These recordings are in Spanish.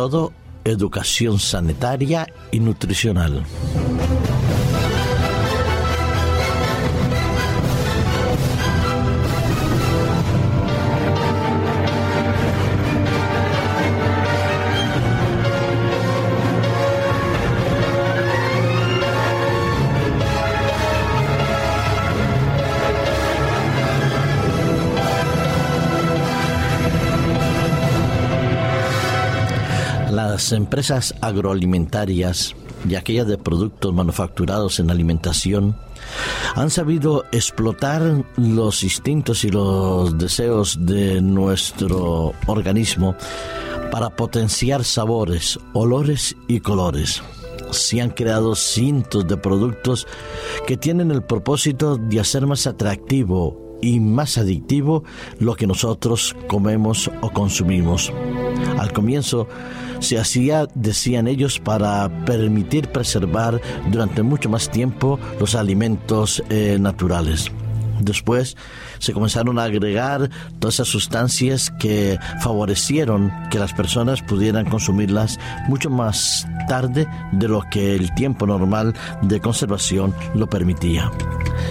todo educación sanitaria y nutricional. Las empresas agroalimentarias y aquellas de productos manufacturados en alimentación han sabido explotar los instintos y los deseos de nuestro organismo para potenciar sabores, olores y colores. Se han creado cientos de productos que tienen el propósito de hacer más atractivo y más adictivo lo que nosotros comemos o consumimos. Al comienzo se hacía, decían ellos, para permitir preservar durante mucho más tiempo los alimentos eh, naturales. Después se comenzaron a agregar todas esas sustancias que favorecieron que las personas pudieran consumirlas mucho más tarde de lo que el tiempo normal de conservación lo permitía.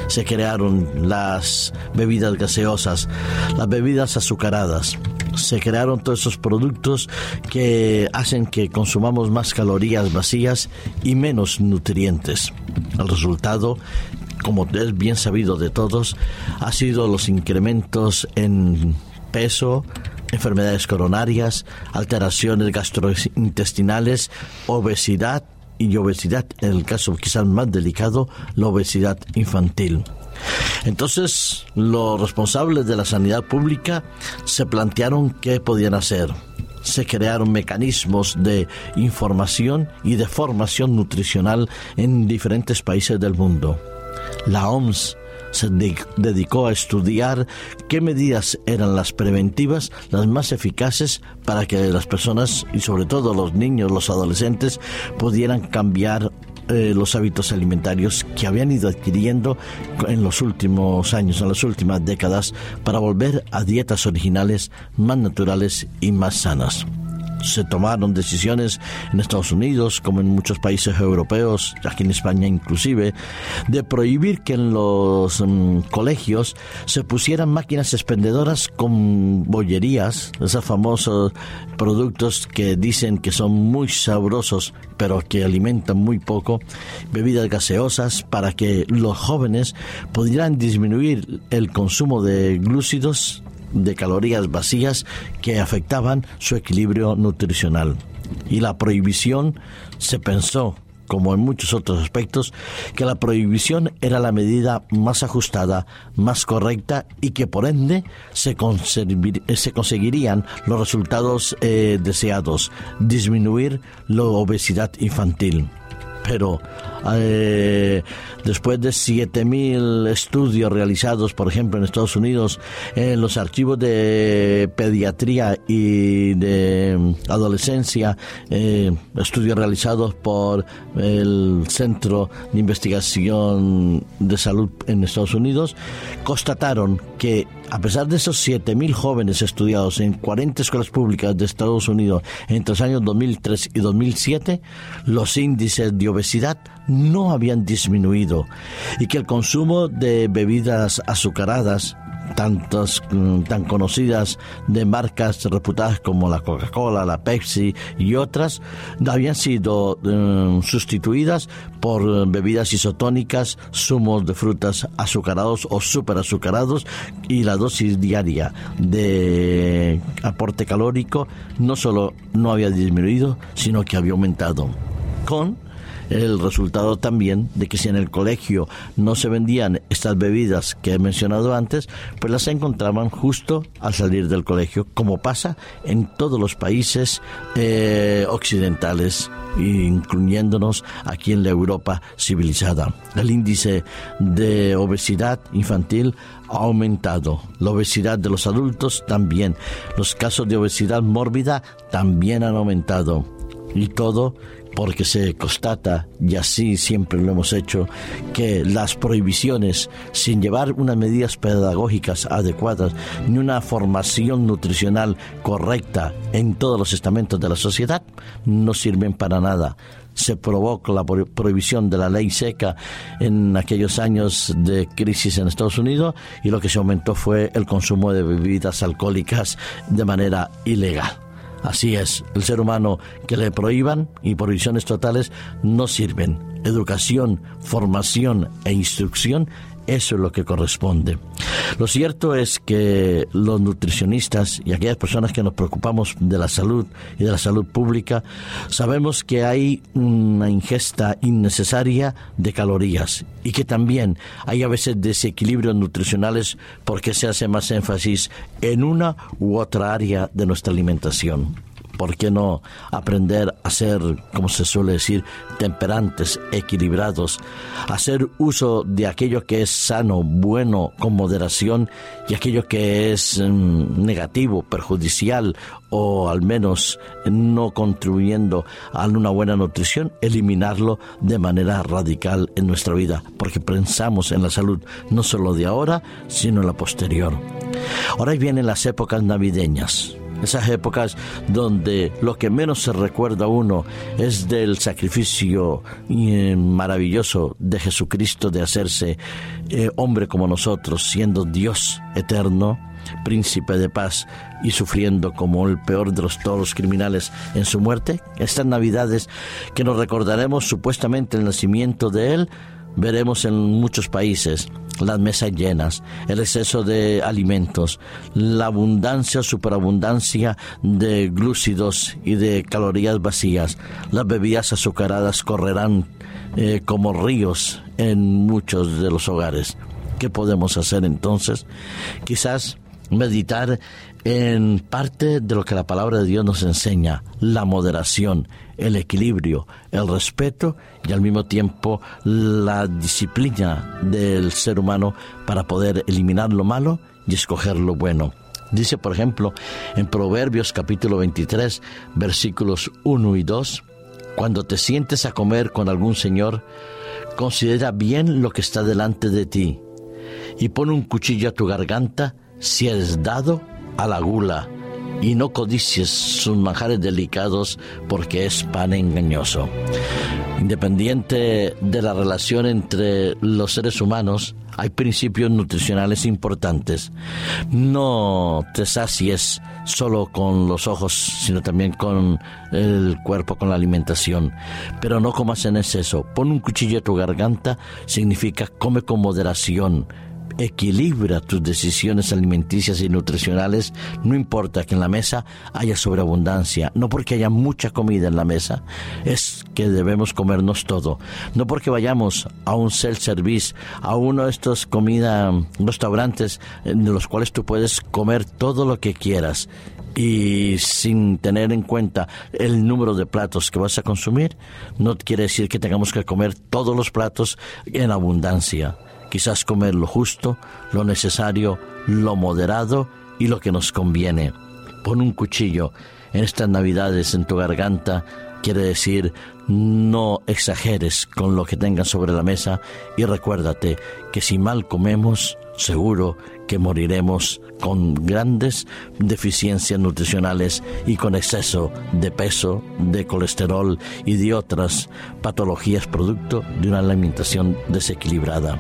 Se crearon las bebidas gaseosas, las bebidas azucaradas, se crearon todos esos productos que hacen que consumamos más calorías vacías y menos nutrientes. El resultado como es bien sabido de todos, ha sido los incrementos en peso, enfermedades coronarias, alteraciones gastrointestinales, obesidad y obesidad, en el caso quizás más delicado, la obesidad infantil. Entonces, los responsables de la sanidad pública se plantearon qué podían hacer. Se crearon mecanismos de información y de formación nutricional en diferentes países del mundo la OMS se dedicó a estudiar qué medidas eran las preventivas, las más eficaces para que las personas y sobre todo los niños, los adolescentes pudieran cambiar eh, los hábitos alimentarios que habían ido adquiriendo en los últimos años, en las últimas décadas, para volver a dietas originales más naturales y más sanas se tomaron decisiones en Estados Unidos, como en muchos países europeos, aquí en España inclusive, de prohibir que en los mm, colegios se pusieran máquinas expendedoras con bollerías, esos famosos productos que dicen que son muy sabrosos, pero que alimentan muy poco, bebidas gaseosas, para que los jóvenes pudieran disminuir el consumo de glúcidos de calorías vacías que afectaban su equilibrio nutricional. Y la prohibición se pensó como en muchos otros aspectos, que la prohibición era la medida más ajustada, más correcta y que por ende se, se conseguirían los resultados eh, deseados, disminuir la obesidad infantil. Pero eh, después de 7.000 estudios realizados, por ejemplo, en Estados Unidos, en los archivos de pediatría y de adolescencia, eh, estudios realizados por el Centro de Investigación de Salud en Estados Unidos, constataron que a pesar de esos 7.000 jóvenes estudiados en 40 escuelas públicas de Estados Unidos entre los años 2003 y 2007, los índices de obesidad no habían disminuido y que el consumo de bebidas azucaradas tantas mm, tan conocidas de marcas reputadas como la Coca-Cola, la Pepsi y otras habían sido mm, sustituidas por bebidas isotónicas, zumos de frutas azucarados o superazucarados y la dosis diaria de aporte calórico no solo no había disminuido, sino que había aumentado con el resultado también de que si en el colegio no se vendían estas bebidas que he mencionado antes, pues las encontraban justo al salir del colegio, como pasa en todos los países eh, occidentales incluyéndonos aquí en la Europa civilizada. El índice de obesidad infantil ha aumentado, la obesidad de los adultos también, los casos de obesidad mórbida también han aumentado. Y todo porque se constata, y así siempre lo hemos hecho, que las prohibiciones, sin llevar unas medidas pedagógicas adecuadas, ni una formación nutricional correcta en todos los estamentos de la sociedad, no sirven para nada se provocó la prohibición de la ley seca en aquellos años de crisis en Estados Unidos y lo que se aumentó fue el consumo de bebidas alcohólicas de manera ilegal. Así es, el ser humano que le prohíban y prohibiciones totales no sirven. Educación, formación e instrucción eso es lo que corresponde. Lo cierto es que los nutricionistas y aquellas personas que nos preocupamos de la salud y de la salud pública, sabemos que hay una ingesta innecesaria de calorías y que también hay a veces desequilibrios nutricionales porque se hace más énfasis en una u otra área de nuestra alimentación. ¿Por qué no aprender a ser, como se suele decir, temperantes, equilibrados, hacer uso de aquello que es sano, bueno, con moderación y aquello que es mm, negativo, perjudicial o al menos no contribuyendo a una buena nutrición, eliminarlo de manera radical en nuestra vida, porque pensamos en la salud no solo de ahora, sino en la posterior. Ahora vienen las épocas navideñas esas épocas donde lo que menos se recuerda a uno es del sacrificio eh, maravilloso de Jesucristo de hacerse eh, hombre como nosotros, siendo Dios eterno, príncipe de paz y sufriendo como el peor de los todos los criminales en su muerte. Estas navidades que nos recordaremos supuestamente el nacimiento de Él, veremos en muchos países las mesas llenas, el exceso de alimentos, la abundancia, superabundancia de glúcidos y de calorías vacías. Las bebidas azucaradas correrán eh, como ríos en muchos de los hogares. ¿Qué podemos hacer entonces? Quizás meditar en parte de lo que la palabra de Dios nos enseña, la moderación, el equilibrio, el respeto y al mismo tiempo la disciplina del ser humano para poder eliminar lo malo y escoger lo bueno. Dice, por ejemplo, en Proverbios capítulo 23, versículos 1 y 2, cuando te sientes a comer con algún señor, considera bien lo que está delante de ti y pon un cuchillo a tu garganta si eres dado a la gula y no codicies sus manjares delicados porque es pan engañoso. Independiente de la relación entre los seres humanos, hay principios nutricionales importantes. No te sacies solo con los ojos, sino también con el cuerpo, con la alimentación. Pero no comas en exceso. Pon un cuchillo a tu garganta significa come con moderación equilibra tus decisiones alimenticias y nutricionales, no importa que en la mesa haya sobreabundancia, no porque haya mucha comida en la mesa, es que debemos comernos todo, no porque vayamos a un self-service, a uno de estos comida restaurantes en los cuales tú puedes comer todo lo que quieras. Y sin tener en cuenta el número de platos que vas a consumir, no quiere decir que tengamos que comer todos los platos en abundancia quizás comer lo justo, lo necesario, lo moderado y lo que nos conviene. Pon un cuchillo en estas navidades en tu garganta, quiere decir no exageres con lo que tengas sobre la mesa y recuérdate que si mal comemos, seguro que moriremos con grandes deficiencias nutricionales y con exceso de peso, de colesterol y de otras patologías producto de una alimentación desequilibrada.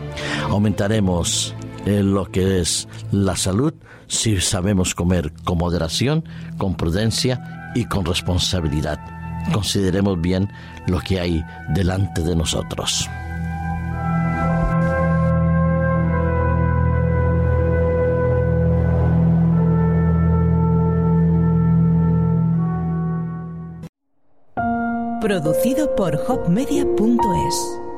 Aumentaremos eh, lo que es la salud si sabemos comer con moderación, con prudencia y con responsabilidad. Consideremos bien lo que hay delante de nosotros. Producido por hopmedia.es